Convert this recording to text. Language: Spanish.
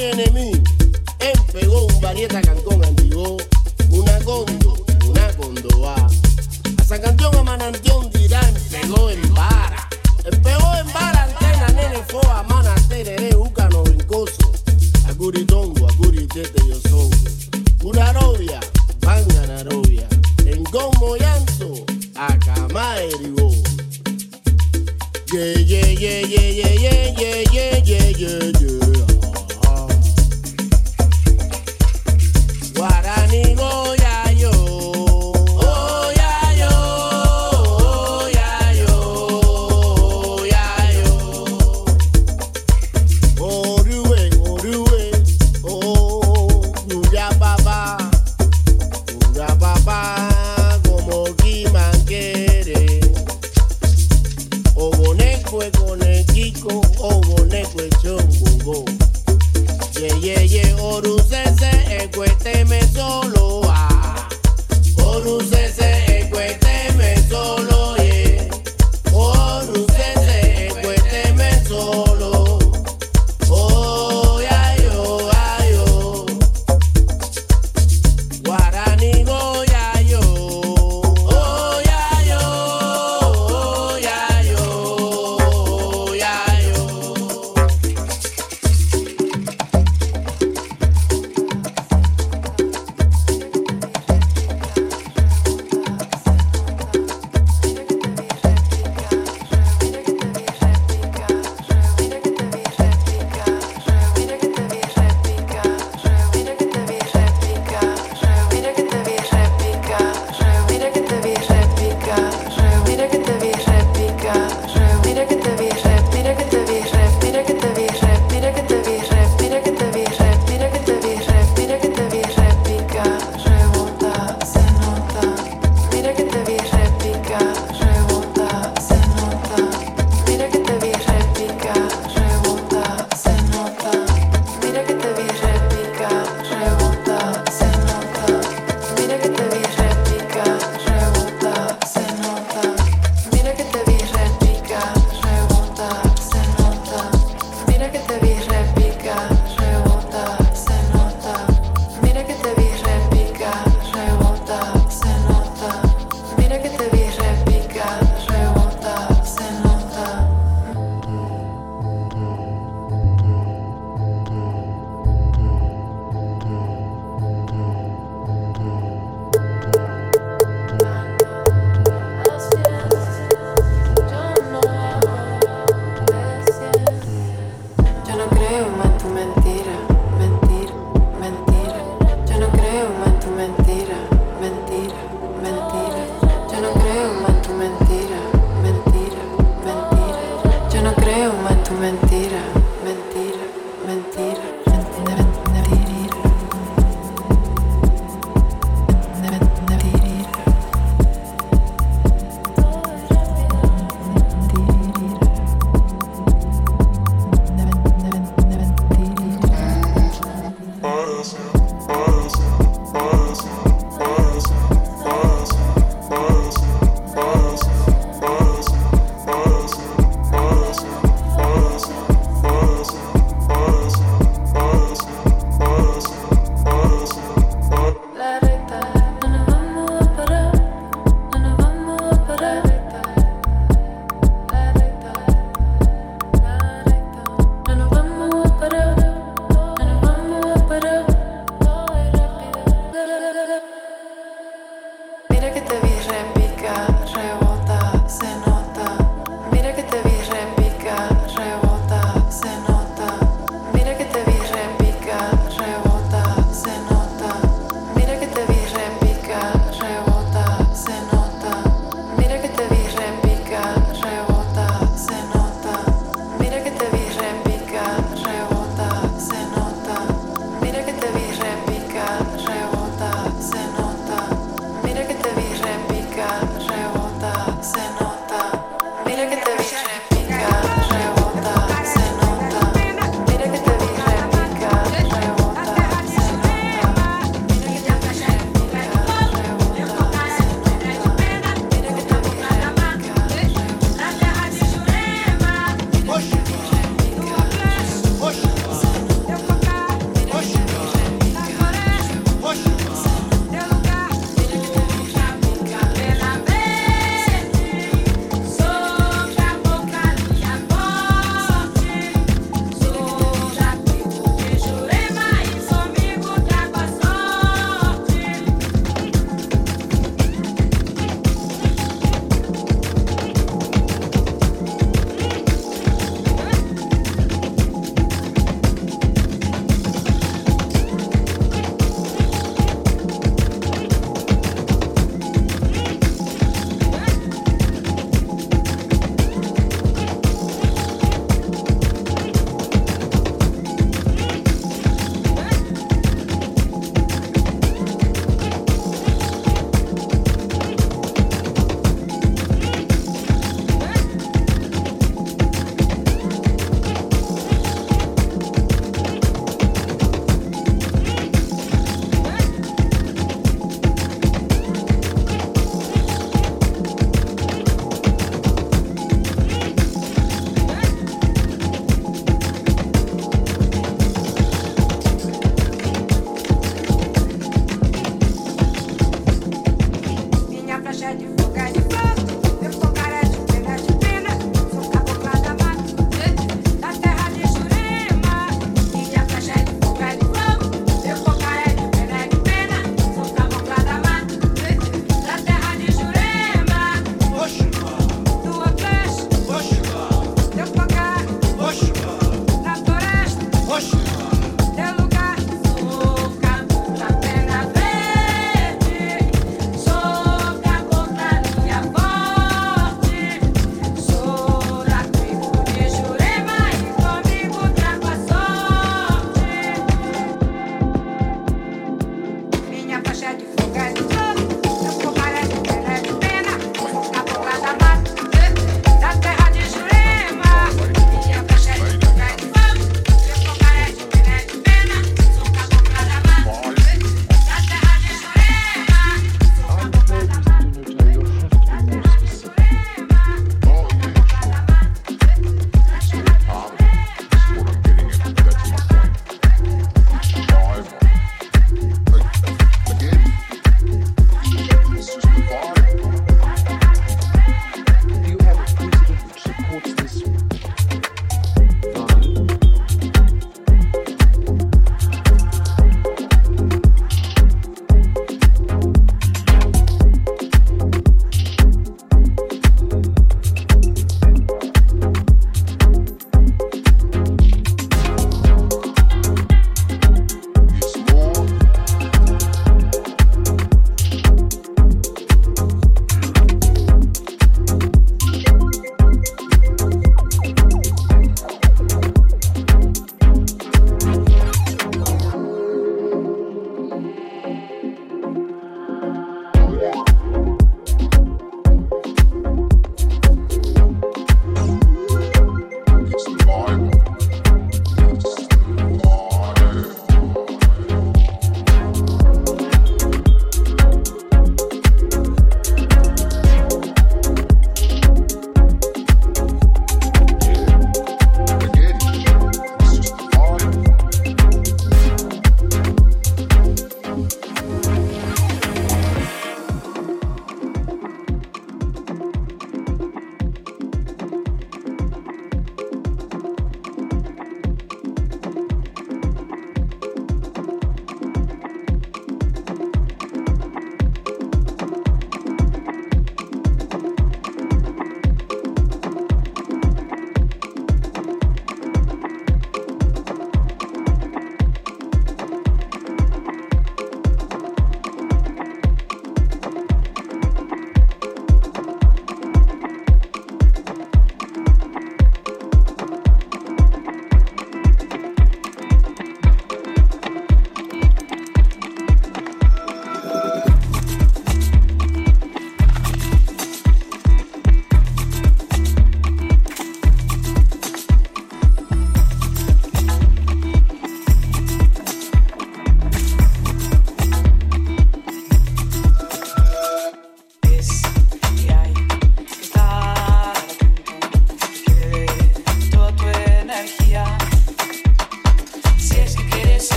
enemigo en un Varieta Cancún.